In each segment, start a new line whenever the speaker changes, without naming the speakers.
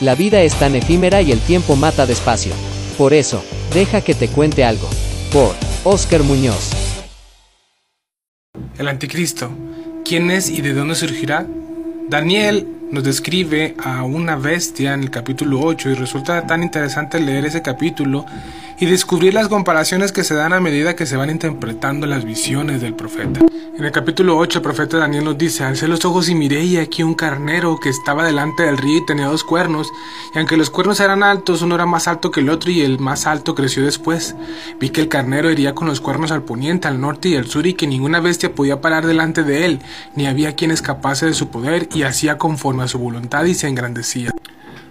La vida es tan efímera y el tiempo mata despacio. Por eso, deja que te cuente algo. Por Oscar Muñoz.
El anticristo. ¿Quién es y de dónde surgirá? Daniel nos describe a una bestia en el capítulo 8 y resulta tan interesante leer ese capítulo y descubrir las comparaciones que se dan a medida que se van interpretando las visiones del profeta. En el capítulo 8 el profeta Daniel nos dice, alcé los ojos y miré y aquí un carnero que estaba delante del río y tenía dos cuernos, y aunque los cuernos eran altos, uno era más alto que el otro y el más alto creció después. Vi que el carnero iría con los cuernos al poniente, al norte y al sur y que ninguna bestia podía parar delante de él, ni había quien escapase de su poder y hacía conforme a su voluntad y se engrandecía.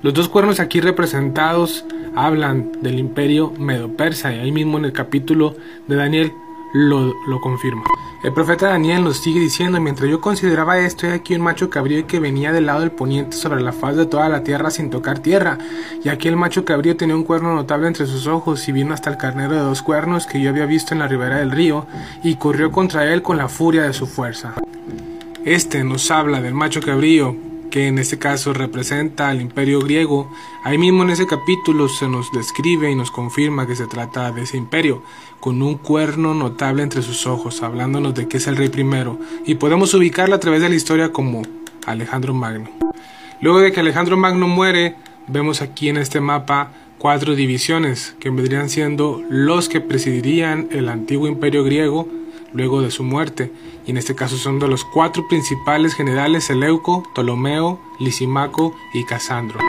Los dos cuernos aquí representados hablan del imperio medo-persa y ahí mismo en el capítulo de Daniel lo, lo, confirma. El profeta Daniel nos sigue diciendo, mientras yo consideraba esto, he aquí un macho cabrío que venía del lado del poniente sobre la faz de toda la tierra sin tocar tierra, y aquí el macho cabrío tenía un cuerno notable entre sus ojos, y vino hasta el carnero de dos cuernos que yo había visto en la ribera del río, y corrió contra él con la furia de su fuerza. Este nos habla del macho cabrío, que en este caso representa al imperio griego, ahí mismo en ese capítulo se nos describe y nos confirma que se trata de ese imperio, con un cuerno notable entre sus ojos, hablándonos de que es el rey primero, y podemos ubicarlo a través de la historia como Alejandro Magno. Luego de que Alejandro Magno muere, vemos aquí en este mapa cuatro divisiones que vendrían siendo los que presidirían el antiguo imperio griego, luego de su muerte, y en este caso son de los cuatro principales generales Seleuco, Ptolomeo, Lisimaco y Casandro.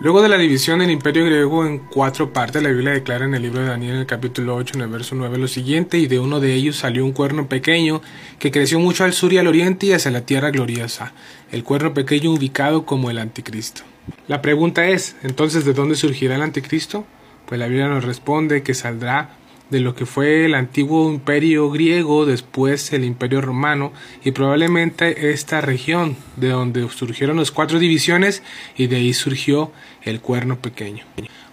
Luego de la división del imperio griego en cuatro partes, la Biblia declara en el libro de Daniel en el capítulo 8, en el verso 9 lo siguiente, y de uno de ellos salió un cuerno pequeño que creció mucho al sur y al oriente y hacia la tierra gloriosa, el cuerno pequeño ubicado como el anticristo. La pregunta es, entonces, ¿de dónde surgirá el anticristo? Pues la Biblia nos responde que saldrá de lo que fue el antiguo imperio griego, después el imperio romano y probablemente esta región de donde surgieron las cuatro divisiones y de ahí surgió el cuerno pequeño.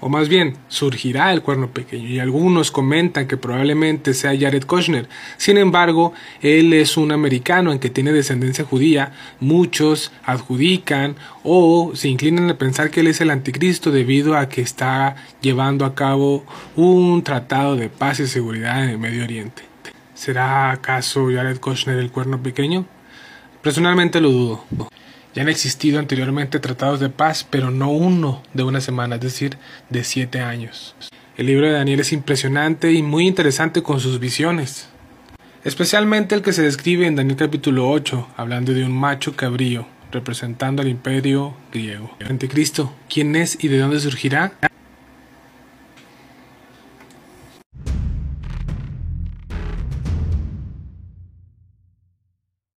O más bien, surgirá el cuerno pequeño y algunos comentan que probablemente sea Jared Kushner. Sin embargo, él es un americano en que tiene descendencia judía. Muchos adjudican o se inclinan a pensar que él es el anticristo debido a que está llevando a cabo un tratado de paz y seguridad en el Medio Oriente. ¿Será acaso Jared Kushner el cuerno pequeño? Personalmente lo dudo. Ya han existido anteriormente tratados de paz, pero no uno de una semana, es decir, de siete años. El libro de Daniel es impresionante y muy interesante con sus visiones. Especialmente el que se describe en Daniel capítulo 8, hablando de un macho cabrío, representando al imperio griego. Anticristo, ¿quién es y de dónde surgirá?